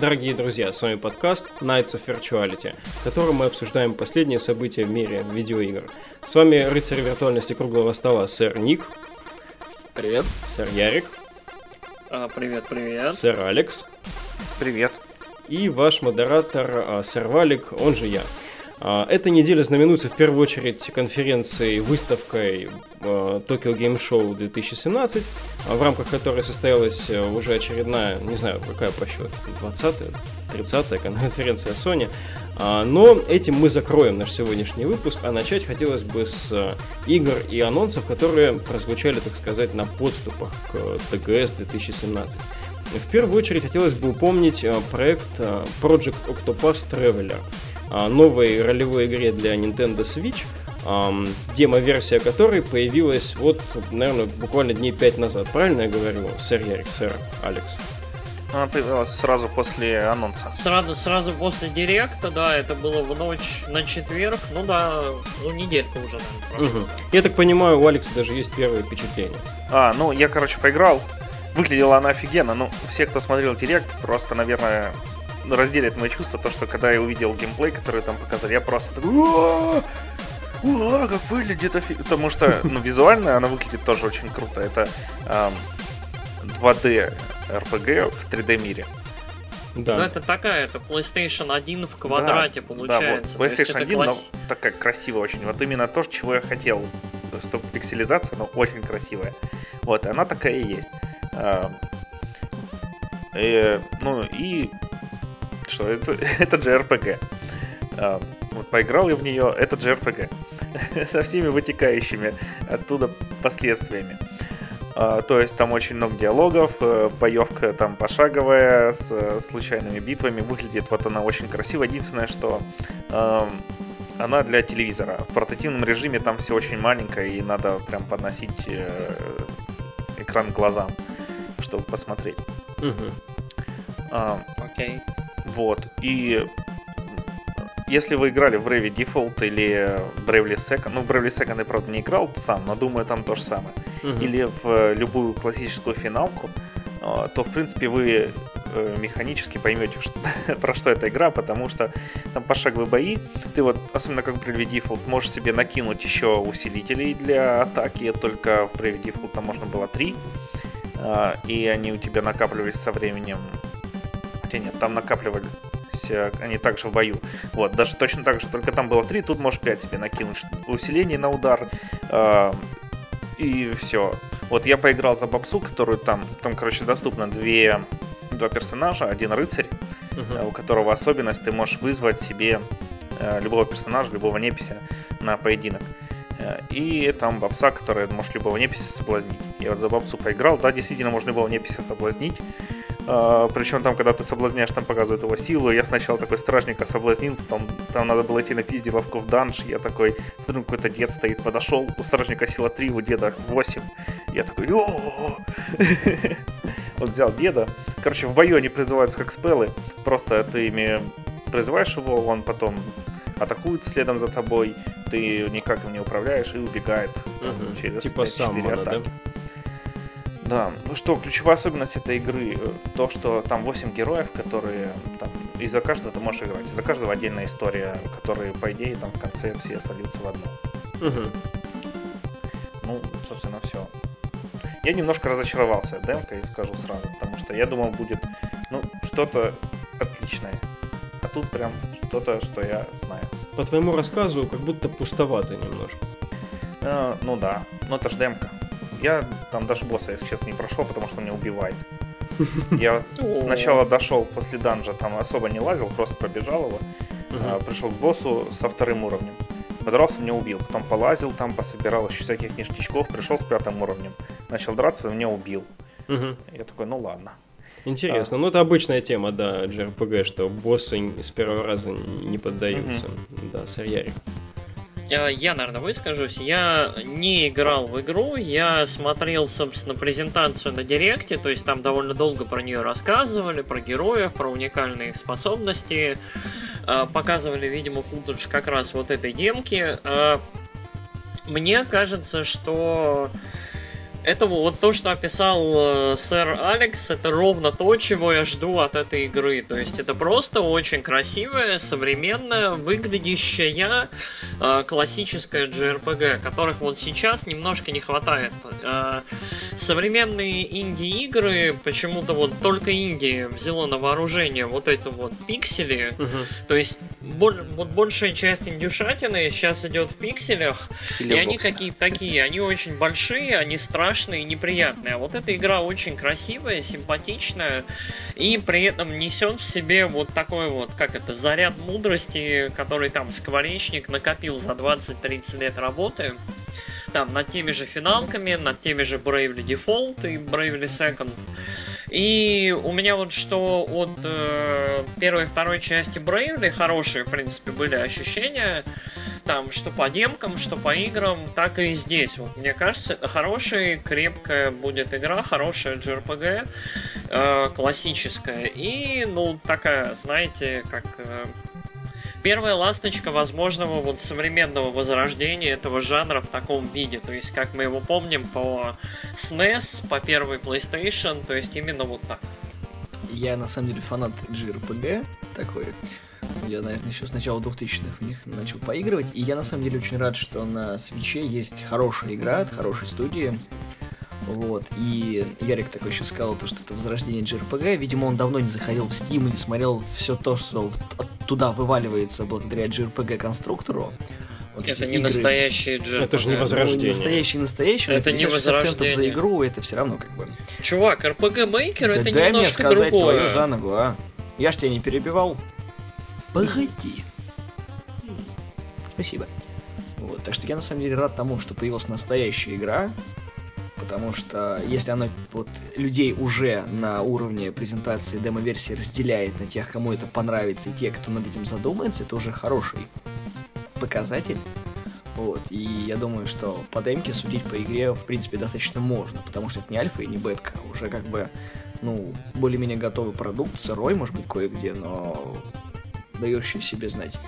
Дорогие друзья, с вами подкаст Nights of Virtuality, в котором мы обсуждаем последние события в мире видеоигр. С вами рыцарь виртуальности круглого стола, сэр Ник. Привет. Сэр Ярик. А, привет, привет. Сэр Алекс. Привет. И ваш модератор, а, сэр Валик, он же я. А, эта неделя знаменуется в первую очередь конференцией, выставкой а, Tokyo Game Show 2017, а, в рамках которой состоялась уже очередная, не знаю, какая по счету, 20-я, 30-я конференция Sony. Но этим мы закроем наш сегодняшний выпуск, а начать хотелось бы с игр и анонсов, которые прозвучали, так сказать, на подступах к TGS 2017. В первую очередь хотелось бы упомнить проект Project Octopus Traveler – новой ролевой игре для Nintendo Switch, демо-версия которой появилась вот, наверное, буквально дней пять назад. Правильно я говорю, сэр Ярик, сэр Алекс? Она появилась сразу после анонса. Сразу, сразу после директа, да, это было в ночь на четверг, ну да, ну неделька уже, наверное, угу. Я так понимаю, у Алекса даже есть первое впечатление. А, ну я, короче, поиграл. Выглядела она офигенно, ну, все, кто смотрел директ, просто, наверное, разделит мои чувства, то, что когда я увидел геймплей, который там показали, я просто такой, Уа, как выглядит офиг... Потому что, ну, визуально она выглядит тоже очень круто. Это эм, 2D RPG в 3D мире. Да. Ну, это такая, это PlayStation 1 в квадрате да, получается. Да, вот PlayStation 1, класс... но такая красивая очень. Вот именно то, чего я хотел. Чтобы пикселизация, но очень красивая. Вот, она такая и есть. Эм, э, ну, и что это, это JRPG. А, вот поиграл я в нее, это JRPG. Со всеми вытекающими оттуда последствиями. А, то есть там очень много диалогов, э, боевка там пошаговая, с э, случайными битвами. Выглядит вот она очень красиво. Единственное, что она для телевизора. В портативном режиме там все очень маленькое и надо прям подносить э, экран к глазам, чтобы посмотреть. Угу. А, Окей. Вот. И если вы играли в Bravely Default или Bravely Second, ну, Bravely Second я, правда, не играл сам, но думаю, там то же самое, угу. или в любую классическую финалку, а, то, в принципе, вы э, механически поймете, что, про что эта игра, потому что там пошаговые бои, ты вот, особенно как в Bravely Default, можешь себе накинуть еще усилителей для атаки, только в Bravely Default там можно было три, а, и они у тебя накапливались со временем Хотя нет, там накапливались они также в бою. Вот, даже точно так же, только там было 3, тут можешь 5 себе накинуть усиление на удар. Э, и все. Вот я поиграл за бабсу, которую там, там, короче, доступно две, два персонажа, один рыцарь, uh-huh. у которого особенность, ты можешь вызвать себе э, любого персонажа, любого непися на поединок. Э, и там бабса, которая можешь любого непися соблазнить. Я вот за бабсу поиграл, да, действительно можно любого непися соблазнить. А, причем там, когда ты соблазняешь, там показывают его силу. Я сначала такой стражника соблазнил, там, там надо было идти на пиздиловку в данж. Я такой, смотрю, какой-то дед стоит, подошел, у стражника сила 3, у деда 8. Я такой, Вот взял деда. Короче, в бою они призываются как спелы. Просто ты ими призываешь его, он потом атакует следом за тобой, ты никак им не управляешь и убегает через типа 5-4 атаки. Да? Да, ну что, ключевая особенность этой игры, э, то, что там 8 героев, которые там, и за каждого ты можешь играть, за каждого отдельная история, которые, по идее, там в конце все сольются в одну. Угу. Ну, собственно, все. Я немножко разочаровался демкой, скажу сразу, потому что я думал, будет, ну, что-то отличное. А тут прям что-то, что я знаю. По твоему рассказу, как будто пустовато немножко. Э, ну да, но это ж демка. Я там даже босса, если честно, не прошел, потому что он меня убивает. Я сначала дошел после данжа, там особо не лазил, просто пробежал его. А, пришел к боссу со вторым уровнем. Подрался, меня убил. Потом полазил, там пособирал еще всяких ништячков, пришел с пятым уровнем. Начал драться, меня убил. Я такой, ну ладно. Интересно. А. Ну, это обычная тема, да, JRPG, что боссы с первого раза не поддаются. Да, сырьяри. Э, я, наверное, выскажусь. Я не играл в игру, я смотрел, собственно, презентацию на Директе, то есть там довольно долго про нее рассказывали, про героев, про уникальные их способности. Э, показывали, видимо, футаж как раз вот этой демки. Э, мне кажется, что это вот то, что описал э, сэр Алекс, это ровно то, чего я жду от этой игры. То есть это просто очень красивая, современная, выглядящая э, классическая JRPG, которых вот сейчас немножко не хватает. Э, современные инди-игры, почему-то вот только Индия взяла на вооружение вот это вот пиксели. Угу. То есть боль, вот большая часть индюшатины сейчас идет в пикселях, Или и они какие-то такие, они очень большие, они страшные и неприятные. А вот эта игра очень красивая, симпатичная, и при этом несет в себе вот такой вот, как это, заряд мудрости, который там скворечник накопил за 20-30 лет работы там над теми же финалками, над теми же Bravely Default и Bravely Second. И у меня вот что от э, первой и второй части Bravely хорошие, в принципе, были ощущения. Там, что по демкам, что по играм, так и здесь. Вот, мне кажется, это хорошая, крепкая будет игра, хорошая JRPG, э, классическая. И, ну, такая, знаете, как... Э, первая ласточка возможного вот современного возрождения этого жанра в таком виде. То есть, как мы его помним по SNES, по первой PlayStation, то есть именно вот так. Я на самом деле фанат JRPG такой. Я, наверное, еще с начала 2000-х в них начал поигрывать. И я на самом деле очень рад, что на свече есть хорошая игра от хорошей студии. Вот, и Ярик такой еще сказал, то, что это возрождение JRPG. Видимо, он давно не заходил в Steam и не смотрел все то, что туда вываливается благодаря JRPG-конструктору. Вот это не игры. настоящий JRPG. Это же не возрождение. Ну, настоящий, настоящий. Это не возрождение. за игру, это все равно как бы... Чувак, RPG Maker да это дай немножко мне сказать другое. твою за ногу, а? Я ж тебя не перебивал. Погоди. Спасибо. Вот, так что я на самом деле рад тому, что появилась настоящая игра, потому что если она вот людей уже на уровне презентации демо-версии разделяет на тех, кому это понравится, и те, кто над этим задумается, это уже хороший показатель. Вот, и я думаю, что по демке судить по игре, в принципе, достаточно можно, потому что это не альфа и не бетка, уже как бы, ну, более-менее готовый продукт, сырой, может быть, кое-где, но дающий себе знать.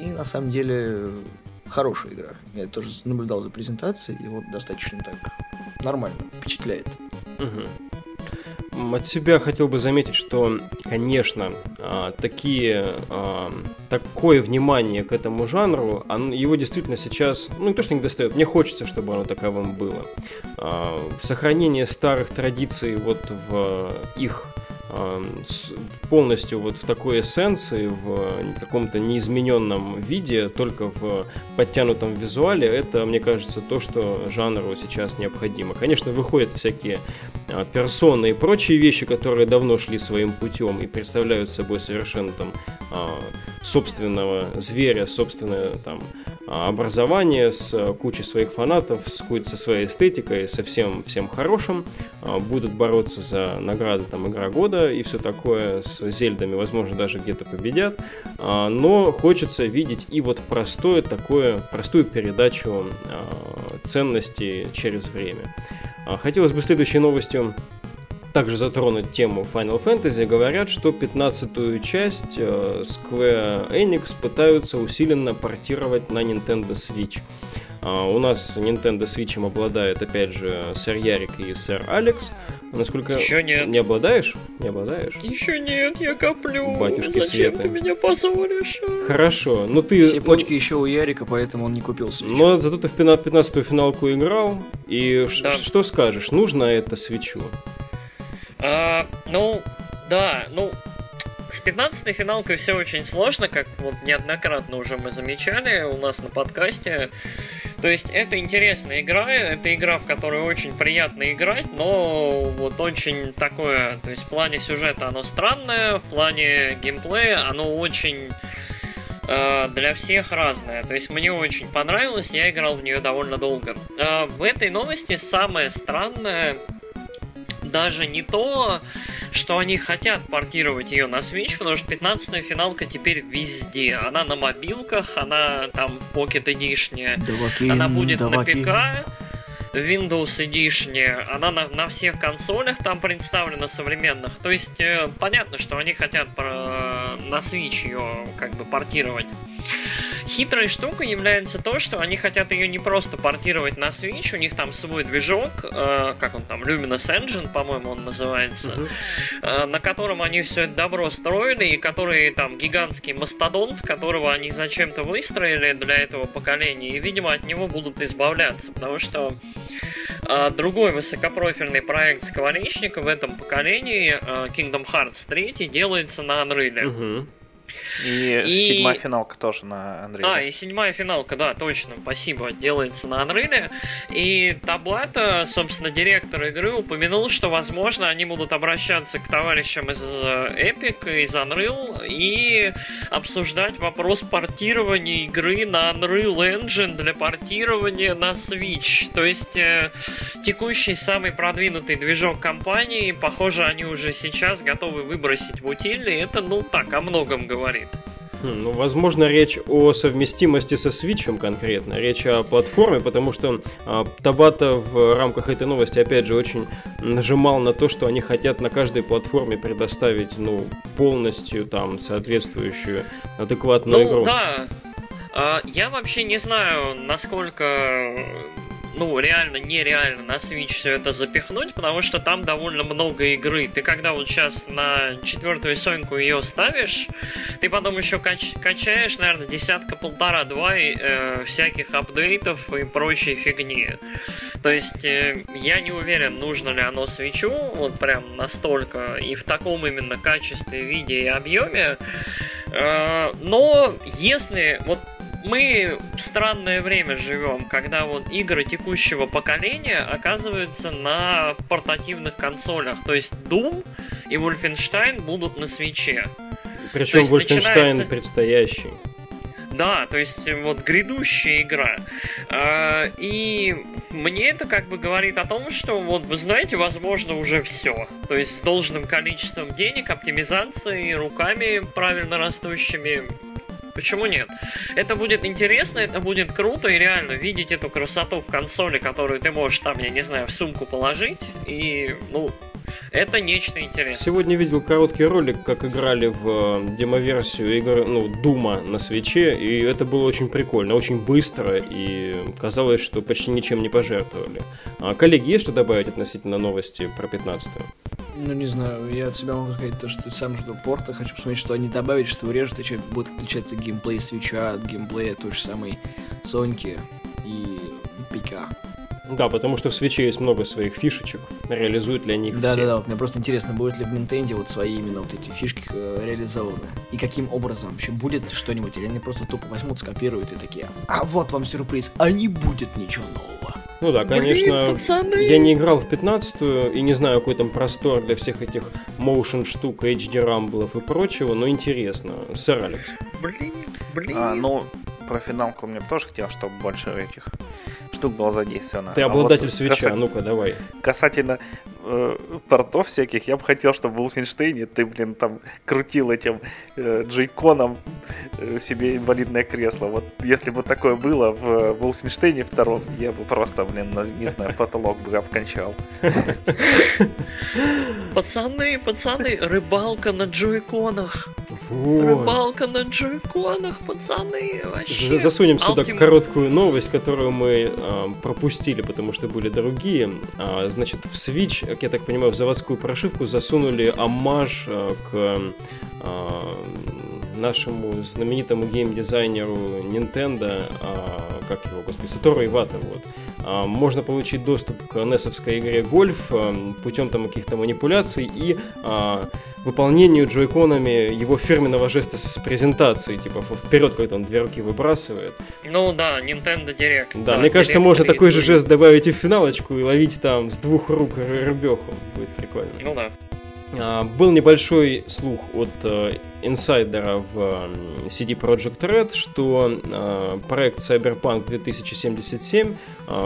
И на самом деле хорошая игра. Я тоже наблюдал за презентацией, и вот достаточно так нормально, впечатляет. Угу. От себя хотел бы заметить, что, конечно, а, такие, а, такое внимание к этому жанру, его действительно сейчас, ну не то, что не достает, мне хочется, чтобы оно таковым было. А, сохранение старых традиций вот в их полностью вот в такой эссенции, в каком-то неизмененном виде, только в подтянутом визуале, это, мне кажется, то, что жанру сейчас необходимо. Конечно, выходят всякие а, персоны и прочие вещи, которые давно шли своим путем и представляют собой совершенно там а, собственного зверя, собственное там образование с э, кучей своих фанатов, с, со своей эстетикой, со всем, всем хорошим, а, будут бороться за награды там игра года и все такое с зельдами, возможно, даже где-то победят, а, но хочется видеть и вот простое такое, простую передачу ценностей через время. Хотелось бы следующей новостью также затронуть тему Final Fantasy, говорят, что 15-ю часть э, Square Enix пытаются усиленно портировать на Nintendo Switch. А, у нас Nintendo Switch обладает, опять же, сэр Ярик и сэр Алекс. Насколько... Еще нет. Не обладаешь? Не обладаешь? Еще нет, я коплю. Батюшки Зачем Света. ты меня позоришь? Хорошо, ну ты... Все почки еще у Ярика, поэтому он не купил Switch. Но зато ты в 15-ю финалку играл, и да. что скажешь, нужно это свечу? А, ну, да, ну, с 15-й финалкой все очень сложно, как вот неоднократно уже мы замечали у нас на подкасте. То есть это интересная игра, это игра, в которую очень приятно играть, но вот очень такое, то есть в плане сюжета оно странное, в плане геймплея оно очень э, для всех разное. То есть мне очень понравилось, я играл в нее довольно долго. Э, в этой новости самое странное даже не то, что они хотят портировать ее на Switch, потому что 15-я финалка теперь везде. Она на мобилках, она там Pocket Edition, Даваки, она будет даваки. на ПК, Windows Edition, она на, на всех консолях там представлена современных. То есть э, понятно, что они хотят про, на Switch ее как бы портировать. Хитрой штукой является то, что они хотят ее не просто портировать на Switch, у них там свой движок, э, как он там, Luminous Engine, по-моему, он называется, uh-huh. э, на котором они все это добро строили, и который там гигантский мастодонт, которого они зачем-то выстроили для этого поколения, и, видимо, от него будут избавляться, потому что э, другой высокопрофильный проект Скворечника в этом поколении, э, Kingdom Hearts 3, делается на Unreal. Uh-huh. И, и седьмая финалка тоже на Unreal. А, и седьмая финалка, да, точно, спасибо, делается на Unreal. И Таблата, собственно, директор игры упомянул, что, возможно, они будут обращаться к товарищам из э, Epic, из Unreal и обсуждать вопрос портирования игры на Unreal Engine для портирования на Switch. То есть, э, текущий самый продвинутый движок компании, похоже, они уже сейчас готовы выбросить в утиль, и это, ну, так, о многом говорит. Хм, ну, возможно, речь о совместимости со Switch конкретно, речь о платформе, потому что а, Табата в рамках этой новости, опять же, очень нажимал на то, что они хотят на каждой платформе предоставить, ну, полностью там соответствующую адекватную ну, игру. да. А, я вообще не знаю, насколько ну, реально нереально на Switch все это запихнуть, потому что там довольно много игры. Ты когда вот сейчас на четвертую Соньку ее ставишь, ты потом еще кач качаешь, наверное, десятка-полтора-два э, всяких апдейтов и прочей фигни. То есть э, я не уверен, нужно ли оно свечу, вот прям настолько, и в таком именно качестве, виде и объеме. Э, но если вот мы в странное время живем, когда вот игры текущего поколения оказываются на портативных консолях. То есть Doom и Wolfenstein будут на свече. Причем Wolfenstein начинается... предстоящий. Да, то есть вот грядущая игра. А, и мне это как бы говорит о том, что вот вы знаете, возможно уже все. То есть с должным количеством денег, оптимизацией, руками правильно растущими Почему нет? Это будет интересно, это будет круто, и реально видеть эту красоту в консоли, которую ты можешь там, я не знаю, в сумку положить, и, ну, это нечто интересное. Сегодня видел короткий ролик, как играли в э, демоверсию игры, ну, Дума на свече, и это было очень прикольно, очень быстро, и казалось, что почти ничем не пожертвовали. А, коллеги, есть что добавить относительно новости про 15 -ю? Ну, не знаю, я от себя могу сказать то, что сам жду порта, хочу посмотреть, что они добавят, что урежут, и что будет отличаться геймплей свеча от геймплея той же самой Соньки и ПК. Да, потому что в свече есть много своих фишечек, реализуют ли они их да, все. Да, да, вот мне просто интересно, будет ли в Nintendo вот свои именно вот эти фишки э, реализованы. И каким образом вообще будет что-нибудь, или они просто тупо возьмут, скопируют и такие, а вот вам сюрприз, а не будет ничего нового. Ну да, конечно, Блин, я не играл в 15-ю и не знаю, какой там простор для всех этих motion штук, HD рамблов и прочего, но интересно. Сэр Алекс. Блин, блин. А, ну, про финалку мне тоже хотел, чтобы больше этих штук было задействовано. Ты обладатель а вот свеча, касательно, ну-ка, давай. Касательно э, портов всяких, я бы хотел, чтобы в Wolfenstein ты, блин, там крутил этим э, джейконом себе инвалидное кресло. Вот если бы такое было в Wolfenstein втором, я бы просто, блин, не знаю, потолок бы обкончал. Пацаны, пацаны, рыбалка на джойконах. Вот. Рыбалка на джойконах, пацаны, вообще. Засунем сюда Ultimate. короткую новость, которую мы э, пропустили, потому что были другие. А, значит, в Switch, как я так понимаю, в заводскую прошивку засунули аммаж э, к э, нашему знаменитому геймдизайнеру Nintendo, э, как его, господи, Сатору Ивата, вот. А, можно получить доступ к NES игре Гольф э, путем там каких-то манипуляций и а, выполнению джойконами его фирменного жеста с презентацией, типа вперед, когда он две руки выбрасывает. Ну да, Nintendo Direct. Да, да мне кажется, Direct можно такой же жест добавить и в финалочку и ловить там с двух рук рыбеху. Будет прикольно. Ну да. А, был небольшой слух от э, инсайдера в CD Projekt Red, что э, проект Cyberpunk 2077, э,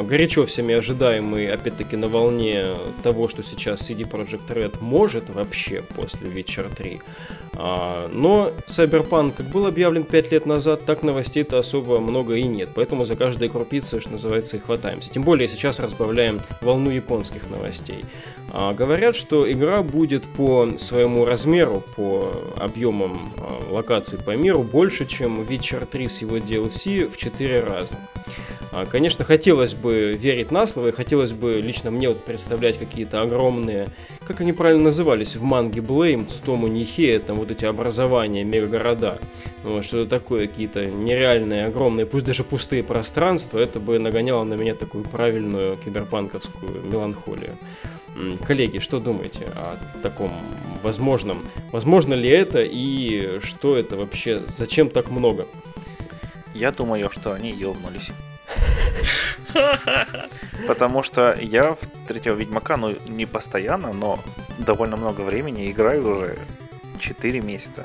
горячо всеми ожидаемый, опять-таки на волне того, что сейчас CD Projekt Red может вообще после Witcher 3, А, но Cyberpunk как был объявлен 5 лет назад, так новостей-то особо много и нет. Поэтому за каждой крупицей, что называется, и хватаемся. Тем более сейчас разбавляем волну японских новостей. А, говорят, что игра будет по своему размеру, по объемам а, локаций по миру больше, чем Witcher 3 с его DLC в 4 раза. А, конечно, хотелось бы верить на слово, и хотелось бы лично мне вот представлять какие-то огромные, как они правильно назывались в манге Blame, Стому Нихея, там вот эти образования, мегагорода, вот, что-то такое, какие-то нереальные, огромные, пусть даже пустые пространства, это бы нагоняло на меня такую правильную киберпанковскую меланхолию. Коллеги, что думаете о таком возможном? Возможно ли это и что это вообще? Зачем так много? Я думаю, что они ёбнулись. Потому что я в третьего Ведьмака, ну, не постоянно, но довольно много времени играю уже 4 месяца.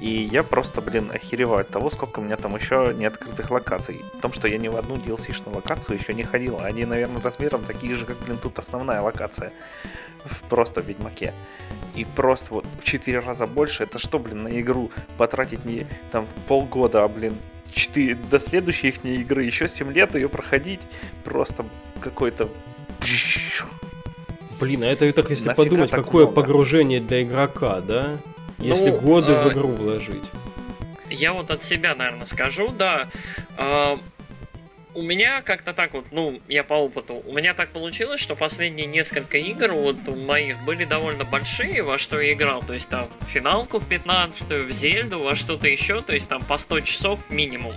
И я просто, блин, охереваю от того, сколько у меня там еще неоткрытых локаций. В том, что я ни в одну DLC-шную локацию еще не ходил. Они, наверное, размером такие же, как, блин, тут основная локация. Просто в Ведьмаке. И просто вот в 4 раза больше. Это что, блин, на игру потратить не там полгода, а, блин, 4, до следующей их игры еще 7 лет ее проходить. Просто какой-то... Блин, а это так, если Нафига подумать, какое много? погружение для игрока, да? Если ну, годы э, в игру вложить. Я вот от себя, наверное, скажу, да. Э, у меня как-то так вот, ну, я по опыту, у меня так получилось, что последние несколько игр вот моих были довольно большие, во что я играл, то есть там финалку в 15 в Зельду, во что-то еще, то есть там по 100 часов минимум.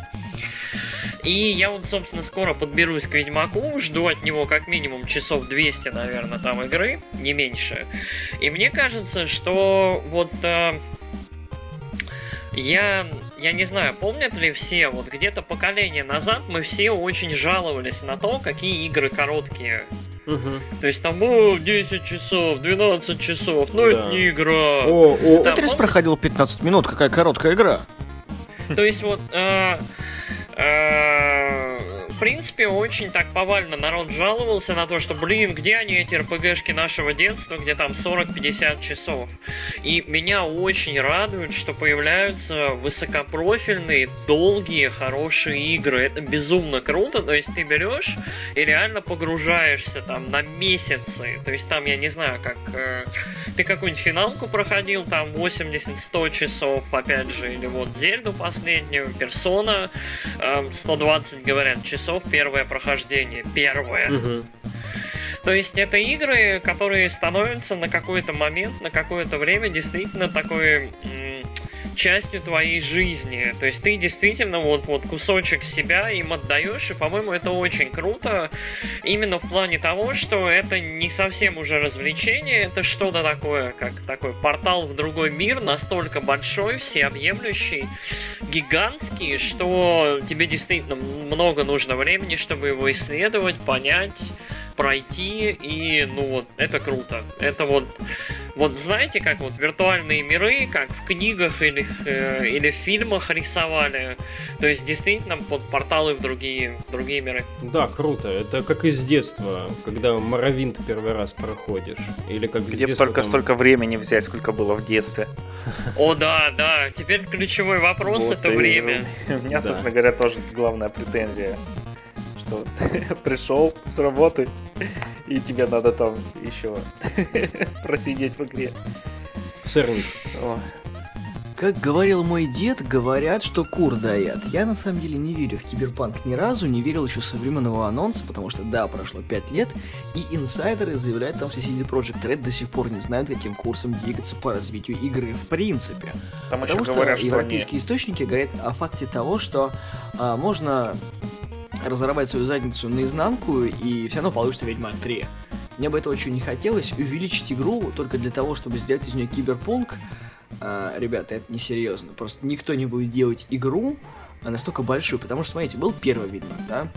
И я вот, собственно, скоро подберусь к Ведьмаку, жду от него как минимум часов 200, наверное, там игры, не меньше. И мне кажется, что вот э, я я не знаю, помнят ли все, вот где-то поколение назад мы все очень жаловались на то, какие игры короткие. Угу. То есть там, о, 10 часов, 12 часов, ну да. это не игра. О, о, там, Тетрис проходил 15 минут, какая короткая игра. То есть вот... Э, э, в принципе, очень так повально народ жаловался на то, что, блин, где они, эти РПГшки нашего детства, где там 40-50 часов. И меня очень радует, что появляются высокопрофильные, долгие, хорошие игры. Это безумно круто. То есть ты берешь и реально погружаешься там на месяцы. То есть там, я не знаю, как... Э, ты какую-нибудь финалку проходил, там 80-100 часов, опять же, или вот Зельду последнюю, Персона, э, 120, говорят, часов часов первое прохождение. Первое. Угу. То есть это игры, которые становятся на какой-то момент, на какое-то время действительно такой частью твоей жизни. То есть ты действительно вот, вот кусочек себя им отдаешь, и, по-моему, это очень круто. Именно в плане того, что это не совсем уже развлечение, это что-то такое, как такой портал в другой мир, настолько большой, всеобъемлющий, гигантский, что тебе действительно много нужно времени, чтобы его исследовать, понять, пройти, и, ну вот, это круто. Это вот, вот знаете, как вот виртуальные миры, как в книгах или, э, или в фильмах рисовали, то есть действительно под порталы в другие, в другие миры. Да, круто. Это как из детства, когда Моровинт первый раз проходишь. Или как Где детства, только там... столько времени взять, сколько было в детстве. О, да, да. Теперь ключевой вопрос вот это время. У меня, собственно говоря, тоже главная претензия что пришел с работы, и тебе надо там еще просидеть в игре. Сырник. Как говорил мой дед, говорят, что кур даят. Я на самом деле не верю в киберпанк ни разу, не верил еще со временного анонса, потому что да, прошло 5 лет, и инсайдеры заявляют там, что CD Projekt Red до сих пор не знают, каким курсом двигаться по развитию игры в принципе. Там потому что, говорят, что европейские они... источники говорят о факте того, что а, можно разорвать свою задницу наизнанку, и все равно получится Ведьмак 3. Мне бы этого очень не хотелось, увеличить игру только для того, чтобы сделать из нее киберпунк. А, ребята, это несерьезно. Просто никто не будет делать игру настолько большую, потому что, смотрите, был первый Ведьмак, да?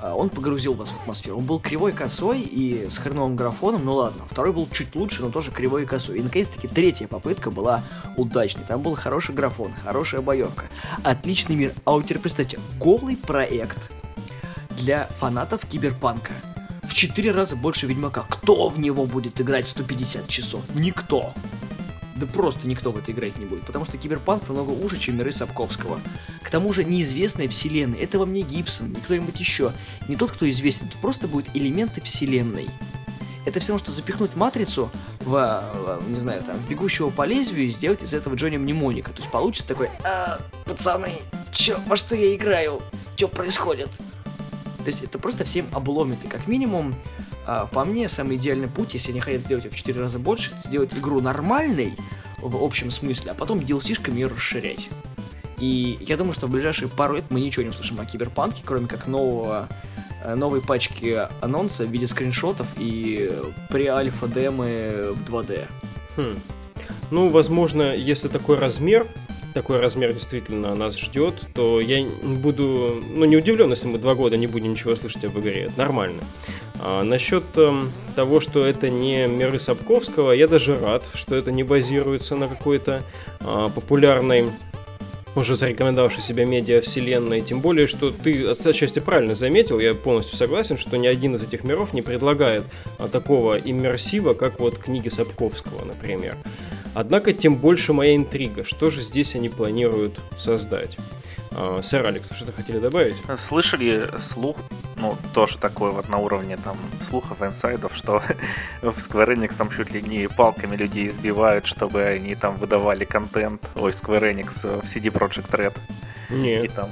А, он погрузил вас в атмосферу. Он был кривой, косой и с хреновым графоном, ну ладно. Второй был чуть лучше, но тоже кривой и косой. И, наконец-таки, третья попытка была удачной. Там был хороший графон, хорошая боевка, отличный мир. А вот теперь представьте, голый проект, для фанатов киберпанка. В 4 раза больше Ведьмака. Кто в него будет играть 150 часов? Никто. да просто никто в это играть не будет, потому что Киберпанк намного уже, чем миры Сапковского. К тому же неизвестная вселенная, это вам не Гибсон, не кто-нибудь еще, не тот, кто известен, это просто будут элементы вселенной. Это все равно, что запихнуть матрицу в, не знаю, там, бегущего по лезвию и сделать из этого Джонни Мнемоника. То есть получится такой, а, пацаны, чё, во что я играю? Что происходит? То есть это просто всем обломит. И как минимум, а, по мне, самый идеальный путь, если они хотят сделать в 4 раза больше, это сделать игру нормальной в общем смысле, а потом DLC-шками ее расширять. И я думаю, что в ближайшие пару лет мы ничего не услышим о Киберпанке, кроме как нового Э, новой пачки анонса в виде скриншотов и при альфа демы в 2D. Хм. Ну, возможно, если такой размер, такой размер действительно нас ждет, то я буду, ну, не удивлен, если мы два года не будем ничего слышать об игре. Это нормально. А насчет э, того, что это не миры Сапковского, я даже рад, что это не базируется на какой-то э, популярной уже зарекомендовавшей себя медиа-вселенной, тем более, что ты отчасти правильно заметил, я полностью согласен, что ни один из этих миров не предлагает а, такого иммерсива, как вот книги Сапковского, например. Однако, тем больше моя интрига, что же здесь они планируют создать. А, сэр Алекс, что-то хотели добавить? Слышали слух, ну, тоже такой вот на уровне там слухов, инсайдов, что в Square Enix там чуть ли не палками людей избивают, чтобы они там выдавали контент, ой, Square Enix в CD Projekt Red. Нет. И там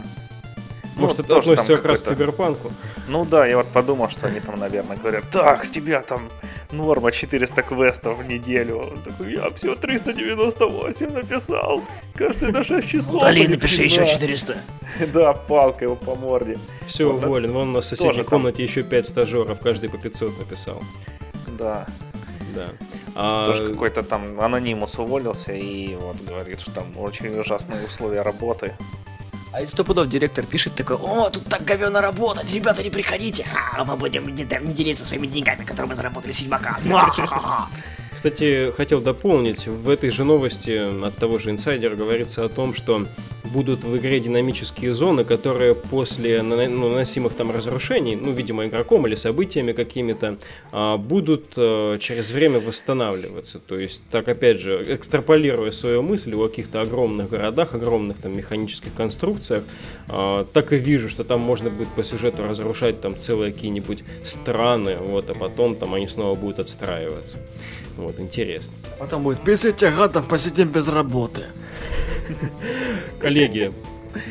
может, ну, это относится как раз к киберпанку? Ну да, я вот подумал, что они там, наверное, говорят, так, с тебя там норма 400 квестов в неделю. Он такой, я все 398 написал, каждый на 6 часов. Удали, напиши еще 400. Да, палка его по морде. Все, уволен. Вон у нас в соседней комнате еще 5 стажеров, каждый по 500 написал. Да. Да. А... Тоже какой-то там анонимус уволился и вот говорит, что там очень ужасные условия работы. А из стопудов директор пишет такой, о, тут так говенно работать, ребята, не приходите, а мы будем не, не делиться своими деньгами, которые мы заработали с Ведьмака. Кстати, хотел дополнить, в этой же новости от того же инсайдера говорится о том, что будут в игре динамические зоны, которые после ну, наносимых там разрушений, ну, видимо, игроком или событиями какими-то, а, будут э, через время восстанавливаться. То есть, так опять же, экстраполируя свою мысль о каких-то огромных городах, огромных там механических конструкциях, а, так и вижу, что там можно будет по сюжету разрушать там целые какие-нибудь страны, вот, а потом там они снова будут отстраиваться. Вот, интересно. Потом будет, без этих гадов посидим без работы. Коллеги,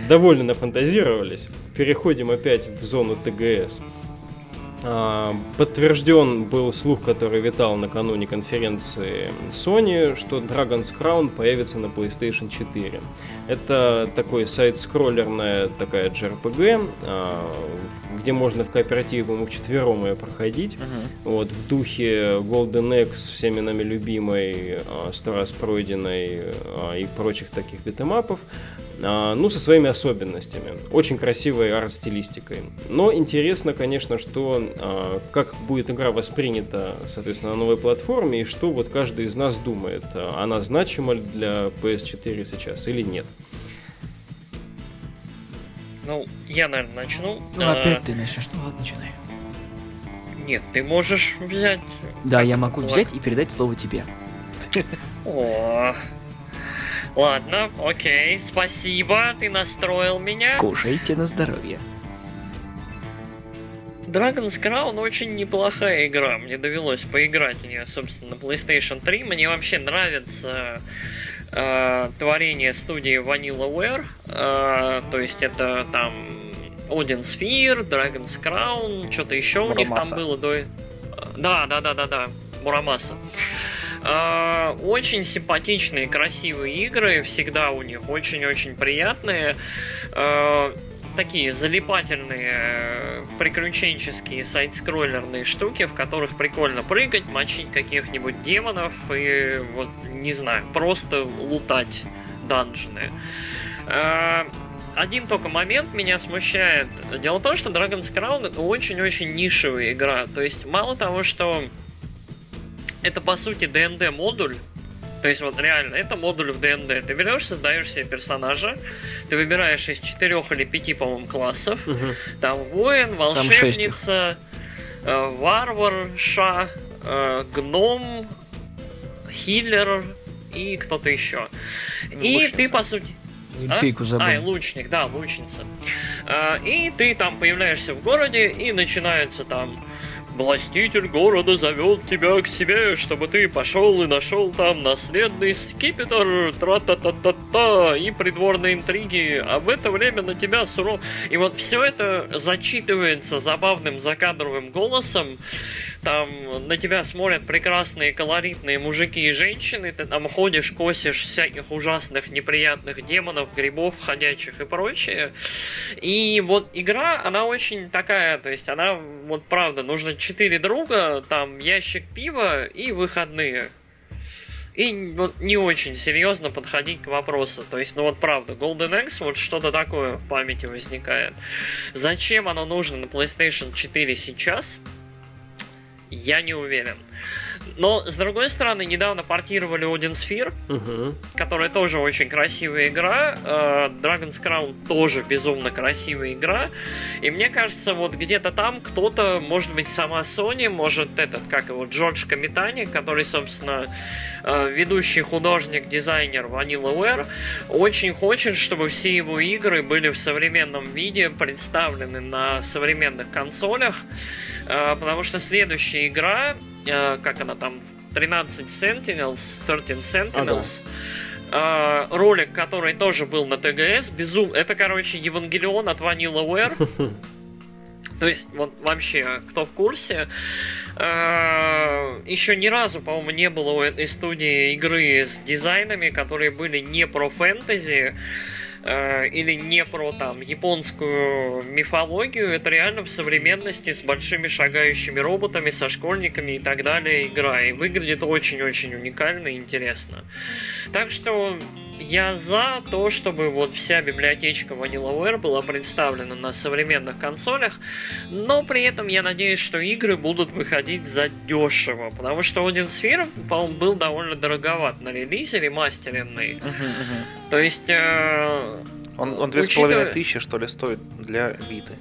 довольно нафантазировались. Переходим опять в зону ТГС. А, подтвержден был слух, который витал накануне конференции Sony, что Dragon's Crown появится на PlayStation 4. Это такой сайт-скроллерная такая JRPG, а, где можно в кооперативе, по-моему, вчетвером ее проходить. Uh-huh. Вот, в духе Golden X, всеми нами любимой, а, сто раз пройденной и прочих таких битэмапов. А, ну, со своими особенностями. Очень красивой арт-стилистикой. Но интересно, конечно, что а, как будет игра воспринята, соответственно, на новой платформе, и что вот каждый из нас думает, а, она значима для PS4 сейчас или нет. Ну, я, наверное, начну. Ну, опять ты начнешь, ну ладно, начинай. Нет, ты можешь взять... Да, я могу взять и передать слово тебе. О, Ладно, окей, спасибо, ты настроил меня. Кушайте на здоровье. Dragon's Crown очень неплохая игра. Мне довелось поиграть в нее, собственно, на PlayStation 3. Мне вообще нравится э, творение студии VanillaWare. Э, то есть это там Odin Sphere, Dragon's Crown, что-то еще Мурамаса. у них там было до... Да, да, да, да, да, Мурамаса. А, очень симпатичные, красивые игры, всегда у них очень-очень приятные. А, такие залипательные, приключенческие сайт-скроллерные штуки, в которых прикольно прыгать, мочить каких-нибудь демонов и вот, не знаю, просто лутать данжны. А, один только момент меня смущает. Дело в том, что Dragon's Crown это очень-очень нишевая игра. То есть мало того, что это по сути ДНД модуль. То есть вот реально, это модуль в ДНД. Ты берешь, создаешь себе персонажа, ты выбираешь из четырех или пяти, по-моему, классов. Угу. Там воин, волшебница, э, варвар, ша, э, гном, хиллер, и кто-то еще. Ну, и лучница. ты, по сути... Эльфийку А, забыл. и лучник, да, лучница. А, и ты там появляешься в городе, и начинается там Властитель города зовет тебя к себе, чтобы ты пошел и нашел там наследный скипетр, тра-та-та-та-та, и придворные интриги, а в это время на тебя суров... И вот все это зачитывается забавным закадровым голосом, там на тебя смотрят прекрасные колоритные мужики и женщины, ты там ходишь, косишь всяких ужасных, неприятных демонов, грибов, ходячих и прочее. И вот игра, она очень такая, то есть она, вот правда, нужно четыре друга, там ящик пива и выходные. И вот не очень серьезно подходить к вопросу. То есть, ну вот правда, Golden Axe, вот что-то такое в памяти возникает. Зачем оно нужно на PlayStation 4 сейчас? Я не уверен. Но, с другой стороны, недавно портировали Odin Sphere, Мгм. которая тоже очень красивая игра. э, Dragon's Crown тоже безумно красивая игра. И мне кажется, вот где-то там кто-то, может быть, сама Sony, может этот, как его, Джордж Камитани, который, собственно, э, ведущий художник, дизайнер Vanillaware, очень хочет, чтобы все его игры были в современном виде представлены на современных консолях, потому что следующая игра, э, как она там, 13 Sentinels, 13 Sentinels, э, ролик, который тоже был на ТГС, безум, это, короче, Евангелион от Vanillaware, то есть, вот вообще, кто в курсе, еще ни разу, по-моему, не было у этой студии игры с дизайнами, которые были не про фэнтези, э, или не про там японскую мифологию, это реально в современности с большими шагающими роботами, со школьниками и так далее игра. И выглядит очень-очень уникально и интересно. Так что я за то, чтобы вот вся библиотечка Vanillaware была представлена на современных консолях, но при этом я надеюсь, что игры будут выходить за дешево, потому что Odin Sphere, по-моему, был довольно дороговат на релизе, ремастеренный. Мгм, мгм. То есть, э, Он, он две с половиной Учитывая- тысячи, что ли, стоит для Виты.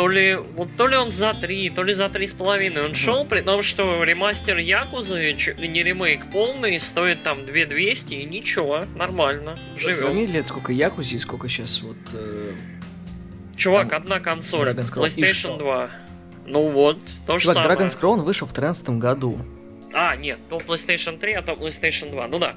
То ли, вот, то ли он за 3, то ли за 3,5 он шел, при том, что ремастер Якузы, не ремейк полный, стоит там 2200 и ничего, нормально, живем. Сравни лет сколько Якузи и сколько сейчас вот... э, Чувак, Там одна консоль? PlayStation 2. Ну вот, то же Чувак, самое. Dragon's Crown вышел в 2013 году. А, нет, то PlayStation 3, а то PlayStation 2. Ну да.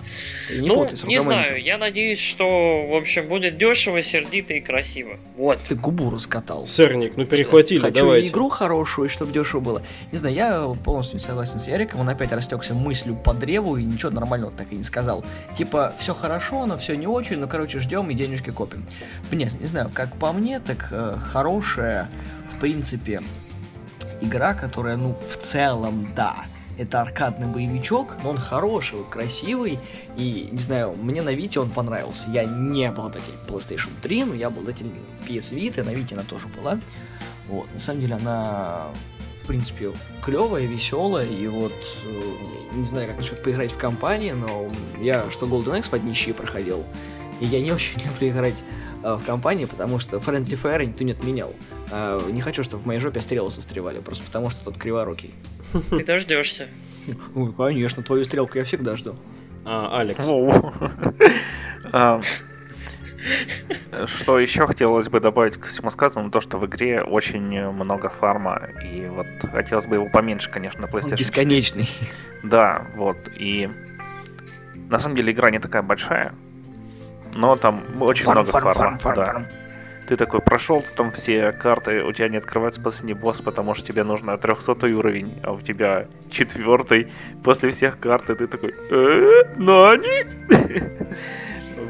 Не ну, не знаю, я надеюсь, что, в общем, будет дешево, сердито и красиво. Вот. Ты губу раскатал. Сэрник, ну перехватили, Хочу давайте. игру хорошую, чтобы дешево было. Не знаю, я полностью не согласен с Яриком. Он опять растекся мыслью по древу и ничего нормального так и не сказал. Типа, все хорошо, но все не очень, ну, короче, ждем и денежки копим. Нет, не знаю, как по мне, так э, хорошая, в принципе, игра, которая, ну, в целом, да, это аркадный боевичок, но он хороший, красивый, и, не знаю, мне на Вите он понравился. Я не обладатель PlayStation 3, но я обладатель PS Vita, на Вите она тоже была. Вот, на самом деле она, в принципе, клевая, веселая, и вот, э, не знаю, как насчет поиграть в компании, но я что Golden Axe под нищие проходил, и я не очень люблю играть э, в компании, потому что Friendly Fire никто не отменял. А, не хочу, чтобы в моей жопе стрелы состревали, просто потому что тот криворукий. Ты дождешься. Ой, конечно, твою стрелку я всегда жду. А, Алекс. А, Что еще хотелось бы добавить к всему сказанному, то, что в игре очень много фарма, и вот хотелось бы его поменьше, конечно, на PlayStation 4. бесконечный. Да, вот, и на самом деле игра не такая большая, но там очень Фарм, много фарм, фарма. фарм, фарм, да. фарм. Ты такой прошел, там все карты, у тебя не открывается последний босс, потому что тебе нужно 300 уровень, а у тебя четвертый. После всех карт, и ты такой, «Э, Нани?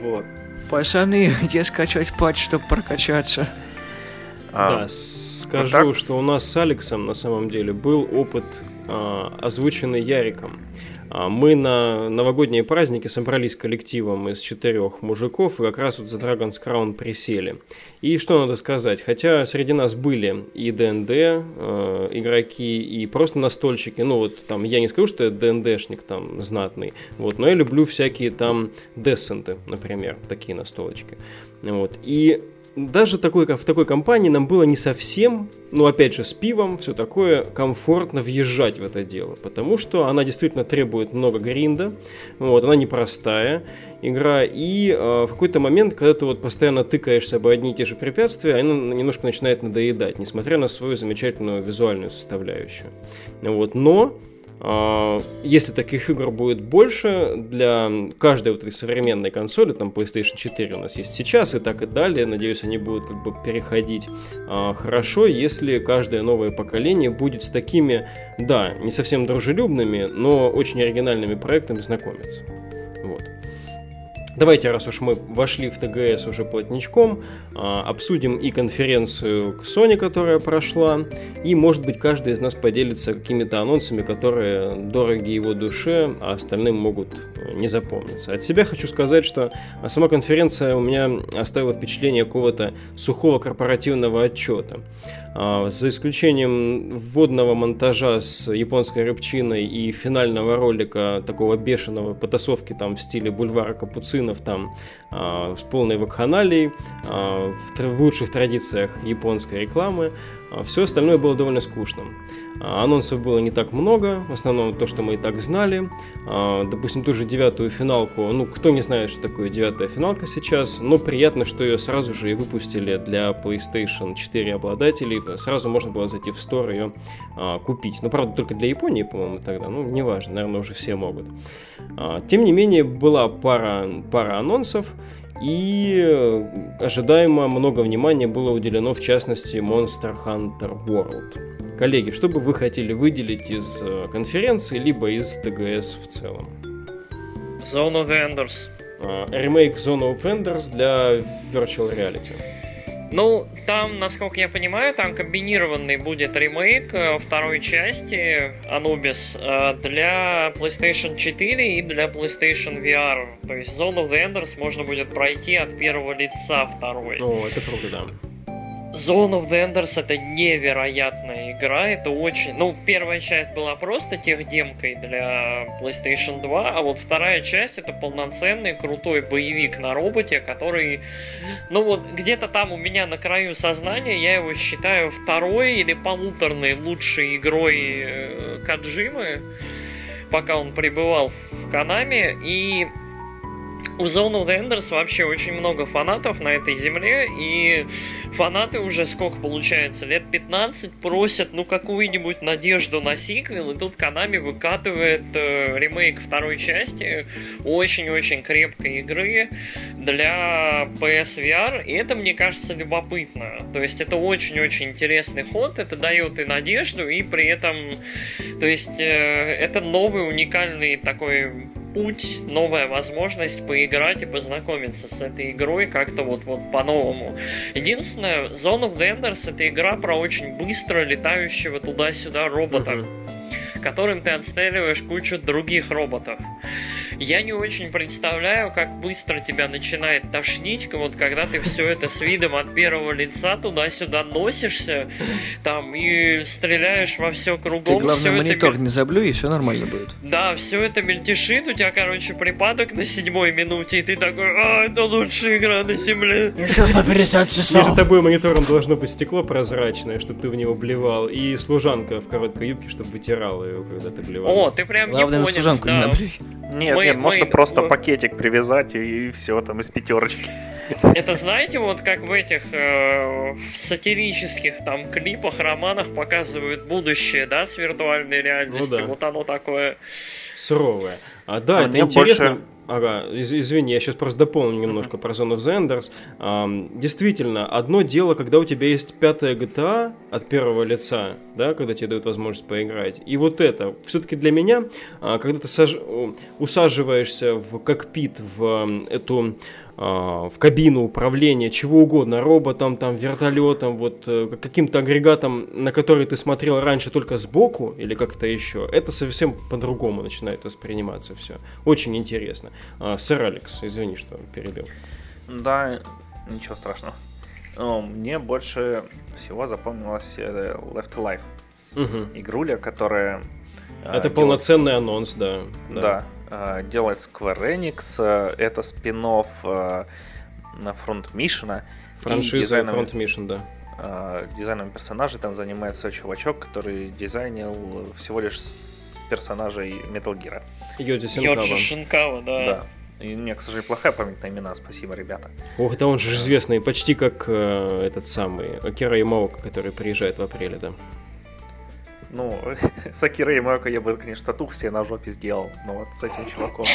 Вот. Пацаны, где скачать патч, чтобы прокачаться? А, Да, скажу, что у нас с Алексом на самом деле был опыт, а, озвученный Яриком. А, Мы на новогодние праздники собрались коллективом из четырех мужиков и как раз вот за Dragon's Crown присели. И что надо сказать, хотя среди нас были и ДНД э, игроки, и просто настольщики, ну вот там, я не скажу, что я ДНДшник там знатный, вот, но я люблю всякие там десенты, например, такие настолочки. Вот. И даже такой, в такой компании нам было не совсем, ну опять же с пивом, все такое, комфортно въезжать в это дело, потому что она действительно требует много гринда, вот, она непростая игра, и э, в какой-то момент, когда ты вот постоянно тыкаешься об одни и те же препятствия, она немножко начинает надоедать, несмотря на свою замечательную визуальную составляющую. Вот, но если таких игр будет больше, для каждой вот этой современной консоли, там PlayStation 4 у нас есть сейчас и так и далее, надеюсь, они будут как бы переходить а, хорошо, если каждое новое поколение будет с такими, да, не совсем дружелюбными, но очень оригинальными проектами знакомиться. Вот. Давайте, раз уж мы вошли в ТГС уже плотничком, а, обсудим и конференцию Sony, которая прошла, и, может быть, каждый из нас поделится какими-то анонсами, которые дороги его душе, а остальным могут э, не запомниться. От себя хочу сказать, что сама конференция у меня оставила впечатление какого-то сухого корпоративного отчета. А, за исключением вводного монтажа с японской рыбчиной и финального ролика такого бешеного потасовки там в стиле бульвара капуцинов там а, с полной вакханалией а, в лучших традициях японской рекламы, все остальное было довольно скучным. А, анонсов было не так много, в основном то, что мы и так знали. А, допустим, ту же девятую финалку, ну, кто не знает, что такое девятая финалка сейчас, но приятно, что ее сразу же и выпустили для PlayStation 4 обладателей. Сразу можно было зайти в Store ее а, купить. Ну, правда, только для Японии, по-моему, тогда. Ну, неважно, наверное, уже все могут. Тем не менее, была пара, пара анонсов. И э, ожидаемо много внимания было уделено, в частности, Monster Hunter World. Коллеги, что бы вы хотели выделить из э, конференции, либо из ТГС в целом? Zone of Enders. А, ремейк Zone of Enders для Virtual Reality. Ну, там, насколько я понимаю, там комбинированный будет ремейк э, второй части Anubis э, для PlayStation 4 и для PlayStation VR. То есть Zone of the Enders можно будет пройти от первого лица второй. О, это круто, да. Zone of the Enders это невероятная игра, это очень... Ну, первая часть была просто техдемкой для PlayStation 2, а вот вторая часть это полноценный крутой боевик на роботе, который... Ну вот, где-то там у меня на краю сознания я его считаю второй или полуторной лучшей игрой э, Каджимы, пока он пребывал в Канаме, и у Zone of Enders вообще очень много фанатов на этой земле, и фанаты уже сколько получается, лет 15 просят, ну, какую-нибудь надежду на сиквел, и тут Канами выкатывает э, ремейк второй части очень-очень крепкой игры для PSVR, и это, мне кажется, любопытно. То есть это очень-очень интересный ход, это дает и надежду, и при этом, то есть э, это новый уникальный такой путь, новая возможность поиграть и познакомиться с этой игрой как-то вот, вот по-новому. Единственное, Zone of the Enders это игра про очень быстро летающего туда-сюда робота. Которым ты отстреливаешь кучу других роботов. Я не очень представляю, как быстро тебя начинает тошнить, вот когда ты все это с видом от первого лица туда-сюда носишься, там и стреляешь во все кругом. Ты, главное, все монитор это... не заблюй, и все нормально будет. Да, все это мельтешит, у тебя, короче, припадок на седьмой минуте, и ты такой, а, это лучшая игра на земле. Еще 150 часов. Между тобой монитором должно быть стекло прозрачное, чтобы ты в него блевал, и служанка в короткой юбке, чтобы вытирала ее, когда ты блевал. О, ты прям Главное, японец, служанку да. не наблюй. Нет, мы, нет, мы... можно просто пакетик привязать и, и все, там из пятерочки. Это знаете, вот как в этих э, сатирических там клипах, романах показывают будущее, да, с виртуальной реальностью. Ну, да. Вот оно такое. Суровое. А да, а это интересно. Больше... Ага, из, извини, я сейчас просто дополню немножко uh-huh. про Zone of the Enders. Um, действительно, одно дело, когда у тебя есть пятая GTA от первого лица, да, когда тебе дают возможность поиграть. И вот это, все-таки для меня, uh, когда ты саж... усаживаешься в кокпит, в эту а, в кабину управления, чего угодно, роботом, там, вертолетом, вот э, каким-то агрегатом, на который ты смотрел раньше только сбоку или как-то еще, это совсем по-другому начинает восприниматься все. Очень интересно. А, сэр Алекс, извини, что перебил. Да, ничего страшного. Но мне больше всего запомнилась э, Left Alive. Угу. Игруля, которая... Э, это делает... полноценный анонс, да. Да. да Э, делает Square Enix. Э, это спин на фронт Мишина. Франшиза дизайном- Front Mission, да. А, Дизайном персонажей там занимается чувачок, который дизайнил всего лишь с персонажей Metal Gear. Йоджи Синкава. Йоджи Шинкава, да. Да. И у меня, к сожалению, плохая память на имена. Спасибо, ребята. Ох, да он же известный, почти как э, этот самый Акира Ямаока, который приезжает в апреле, да. Ну, с Акирой Ямаока я бы, конечно, татух себе на жопе сделал, но вот с этим чуваком.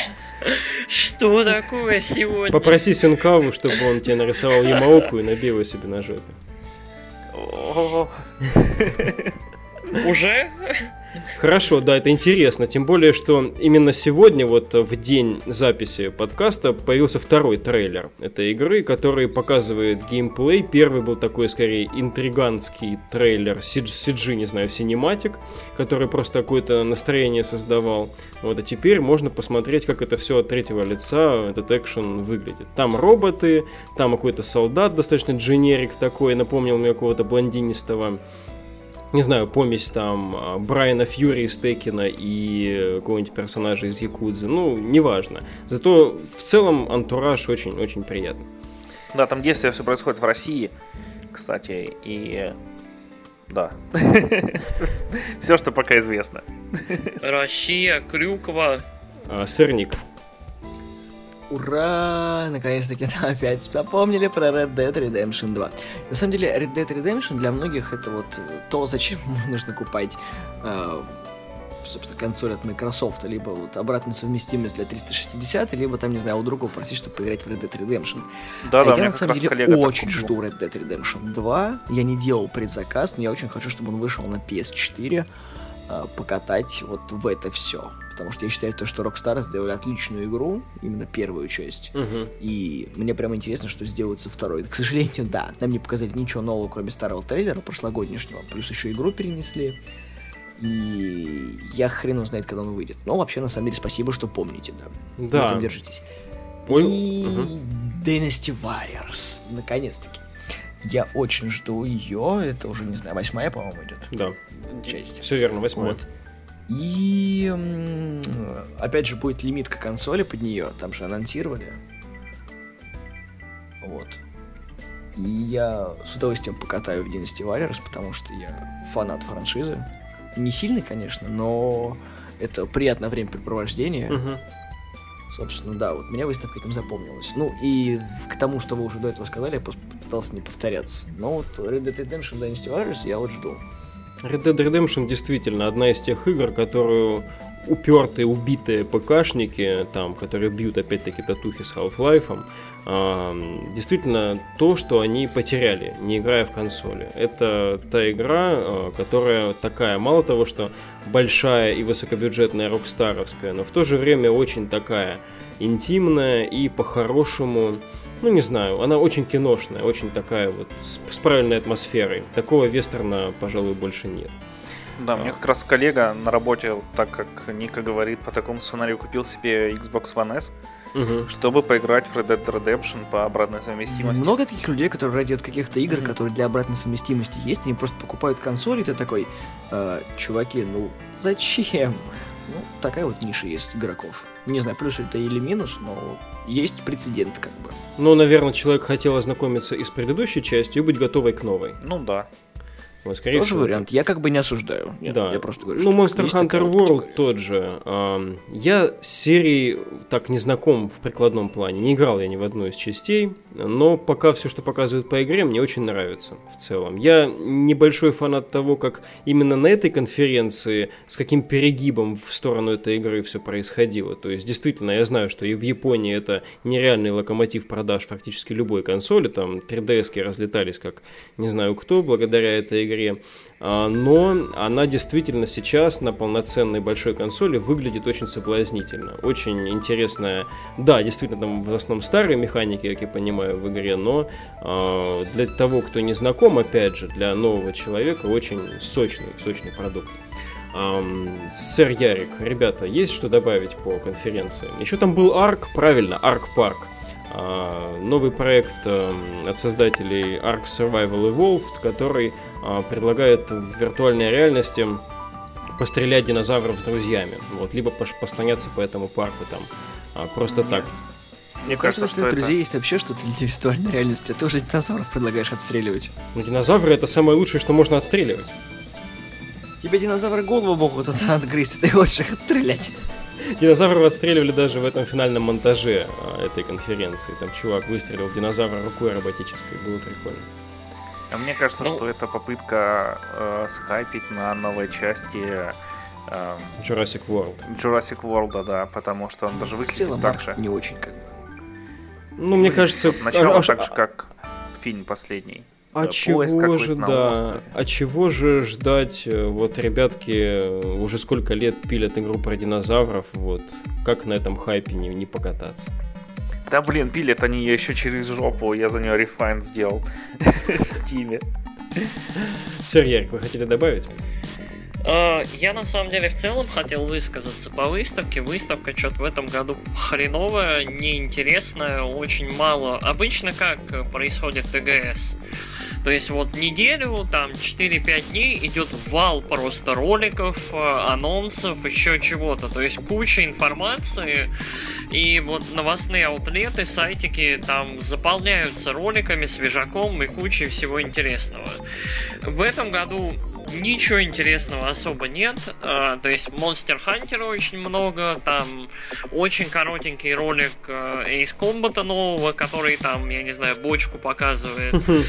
Что такое сегодня? Попроси Синкаву, чтобы он тебе нарисовал Ямаоку и набил его себе на жопе. Уже? Хорошо, да, это интересно. Тем более, что именно сегодня, вот в день записи подкаста, появился второй трейлер этой игры, который показывает геймплей. Первый был такой, скорее, интригантский трейлер CG, не знаю, синематик, который просто какое-то настроение создавал. Вот, а теперь можно посмотреть, как это все от третьего лица, этот экшен выглядит. Там роботы, там какой-то солдат достаточно дженерик такой, напомнил мне какого-то блондинистого не знаю, помесь там а, Брайана Фьюри из Текина и какого-нибудь персонажа из Якудзы, ну, неважно. Зато в целом антураж очень-очень приятный. Да, там действие все происходит в России, кстати, и... Да. Все, что пока известно. Россия, Крюква. А, сырник. Ура! Наконец-таки нам опять напомнили про Red Dead Redemption 2. На самом деле, Red Dead Redemption для многих это вот то, зачем нужно купать э, собственно, консоль от Microsoft, либо вот обратную совместимость для 360, либо там, не знаю, у друга попросить, чтобы поиграть в Red Dead Redemption. Да, а да, я на самом деле очень жду Red Dead Redemption 2. Я не делал предзаказ, но я очень хочу, чтобы он вышел на PS4, э, покатать вот в это все. Потому что я считаю, то, что Rockstar сделали отличную игру, именно первую часть. Мгм. И мне прям интересно, что сделают со второй. К сожалению, да, нам не показали ничего нового, кроме старого трейлера прошлогоднешнего. Плюс еще игру перенесли. И я хрен знает, когда он выйдет. Но вообще, на самом деле, спасибо, что помните, да. На Да. этом держитесь. Ой, И мгм. Dynasty Warriors. Наконец-таки. Я очень жду ее. Это уже, не знаю, восьмая, по-моему, идет Да. часть. Все верно, восьмое. Вот. И опять же будет лимитка консоли под нее, там же анонсировали. Вот. И я с удовольствием покатаю в Dynasty Warriors, потому что я фанат франшизы. Не сильный, конечно, но это приятное времяпрепровождение. Собственно, да, вот меня выставка этим запомнилась. Ну и к тому, что вы уже до этого сказали, я просто пытался не повторяться. Но вот Red Dead Redemption Dynasty Warriors я вот жду. Red Dead Redemption действительно одна из тех игр, которую упертые, убитые ПКшники, там, которые бьют опять-таки татухи с Half-Life, действительно то, что они потеряли, не играя в консоли. Это та игра, а, которая такая, мало того, что большая и высокобюджетная рокстаровская, но в то же время очень такая интимная и по-хорошему, ну не знаю, она очень киношная, очень такая вот с, с правильной атмосферой. Такого вестерна, пожалуй, больше нет. Да, мне как раз коллега на работе, так как Ника говорит, по такому сценарию купил себе Xbox One S, Мгм. чтобы поиграть в Red Dead Redemption по обратной совместимости. Много таких людей, которые ради вот каких-то игр, Мгм. которые для обратной совместимости есть, они просто покупают консоль, и ты такой, «Э, чуваки, ну зачем? Ну, такая вот ниша есть игроков. Не знаю, плюс это или минус, но есть прецедент как бы. Ну, наверное, человек хотел ознакомиться и с предыдущей частью и быть готовой к новой. Ну да. Вот, скорее Тоже всего, вариант. Я как бы не осуждаю. Нет, да. Я просто говорю, ну, что Monster есть Hunter World категория. тот же. Я с серией так не знаком в прикладном плане. Не играл я ни в одну из частей, но пока все, что показывают по игре, мне очень нравится в целом. Я небольшой фанат того, как именно на этой конференции, с каким перегибом в сторону этой игры все происходило. То есть, действительно, я знаю, что и в Японии это нереальный локомотив продаж фактически любой консоли. Там 3DS разлетались как не знаю кто благодаря этой игре. А, но она действительно сейчас на полноценной большой консоли выглядит очень соблазнительно. Очень интересная. Да, действительно, там в основном старые механики, как я понимаю, в игре, но а, для того, кто не знаком, опять же, для нового человека очень сочный, сочный продукт. Ам, сэр Ярик, ребята, есть что добавить по конференции? Еще там был Арк, правильно, Арк Парк. А, новый проект эм, от создателей Ark Survival Evolved, который а, предлагает в виртуальной реальности пострелять динозавров с друзьями, вот, либо послоняться по этому парку там а, просто так. Мне кажется, что у это... друзей есть вообще что-то для виртуальной реальности, а ты уже динозавров предлагаешь отстреливать. Ну, динозавры это самое лучшее, что можно отстреливать. Тебе динозавры голову могут отгрызть, а ты хочешь их отстрелять. Динозавров отстреливали даже в этом финальном монтаже а, этой конференции. Там чувак выстрелил динозавра рукой роботической, было прикольно. А мне кажется, ну, что это попытка э, схайпить на новой части э, Jurassic World. Jurassic World, да, потому что он даже выглядит так же. Не очень как бы. Ну, мне кажется... Начало а, так же, как фильм последний. А да, чего же, да, а чего же ждать, э, вот ребятки э, уже сколько лет пилят игру про динозавров, вот, как на этом хайпе не, не покататься? Да блин, пилят они ее еще через жопу, я за нее refund сделал в Steam е. Сэр Ярик, вы хотели добавить? А, я на самом деле в целом хотел высказаться по выставке. Выставка что-то в этом году хреновая, неинтересная, очень мало. Обычно как происходит TGS? То есть вот неделю, там 4-5 дней идет вал просто роликов, а, анонсов, еще чего-то. То есть куча информации. И вот новостные аутлеты, сайтики там заполняются роликами, свежаком и кучей всего интересного. В этом году ничего интересного особо нет. А, то есть Monster Hunter очень много, там очень коротенький ролик Ace Combat нового, который там, я не знаю, бочку показывает.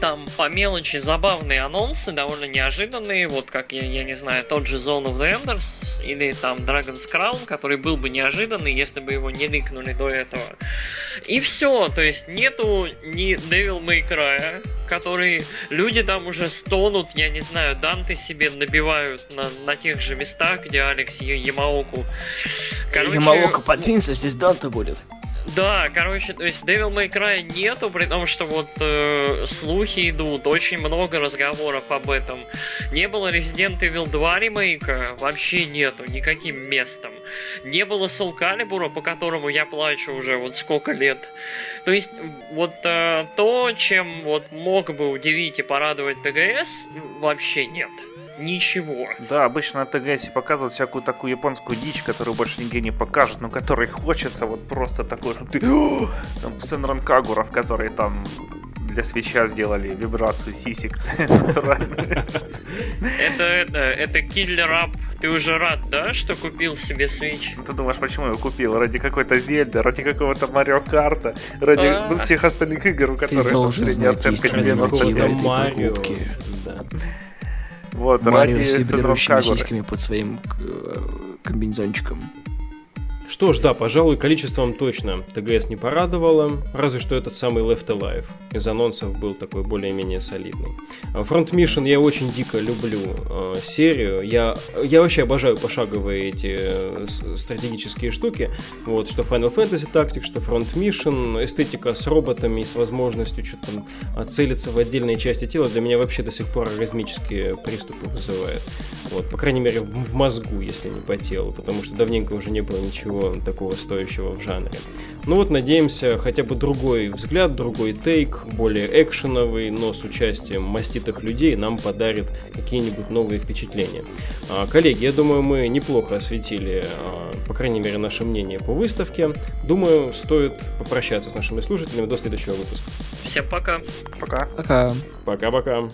Там по мелочи забавные анонсы, довольно неожиданные, вот как, я, я не знаю, тот же Zone of the Enders или там Dragon's Crown, который был бы неожиданный, если бы его не ликнули до этого. И все, то есть нету ни Devil May Cry, который люди там уже стонут, я не знаю, данты себе набивают на, на тех же местах, где Алекс Ямаоку. Короче... Ямаоку подвинься, здесь Данта будет. Да, короче, то есть Devil May Cry нету, при том, что вот э, слухи идут, очень много разговоров об этом. Не было Resident Evil 2 ремейка, вообще нету, никаким местом. Не было Soul Calibur, по которому я плачу уже вот сколько лет. То есть вот э, то, чем вот мог бы удивить и порадовать ТГС, вообще нет ничего. Да, обычно на ТГС показывают всякую такую японскую дичь, которую больше нигде не покажут, но которой хочется вот просто такой, чтобы ты... Там Сенран Кагуров, который там для свеча сделали вибрацию сисик натурально. Это, это, это киллер ап. Ты уже рад, да, что купил себе свеч? Ты думаешь, почему я купил? Ради какой-то Зельды, ради какого-то Марио Карта, ради а. ну, всех остальных игр, у которых средняя оценка 95. Марио. Да. Вот, Марио с вибрирующими сиськами под своим э, комбинезончиком. Что ж, да, пожалуй, количеством точно ТГС не порадовало, разве что этот самый Left Alive из анонсов был такой более-менее солидный. Front Mission я очень дико люблю э, серию, я, я вообще обожаю пошаговые эти э, стратегические штуки, вот, что Final Fantasy Tactics, что Front Mission, эстетика с роботами, с возможностью что-то там целиться в отдельные части тела, для меня вообще до сих пор оргазмические приступы вызывает. Вот, по крайней мере, в мозгу, если не по телу, потому что давненько уже не было ничего ничего такого стоящего в жанре. Ну вот, надеемся, хотя бы другой взгляд, другой тейк, более экшеновый, но с участием маститых людей нам подарит какие-нибудь новые впечатления. А, коллеги, я думаю, мы неплохо осветили, а, по крайней мере, наше мнение по выставке. Думаю, стоит попрощаться с нашими слушателями до следующего выпуска. Всем пока. Пока. Пока. Пока-пока.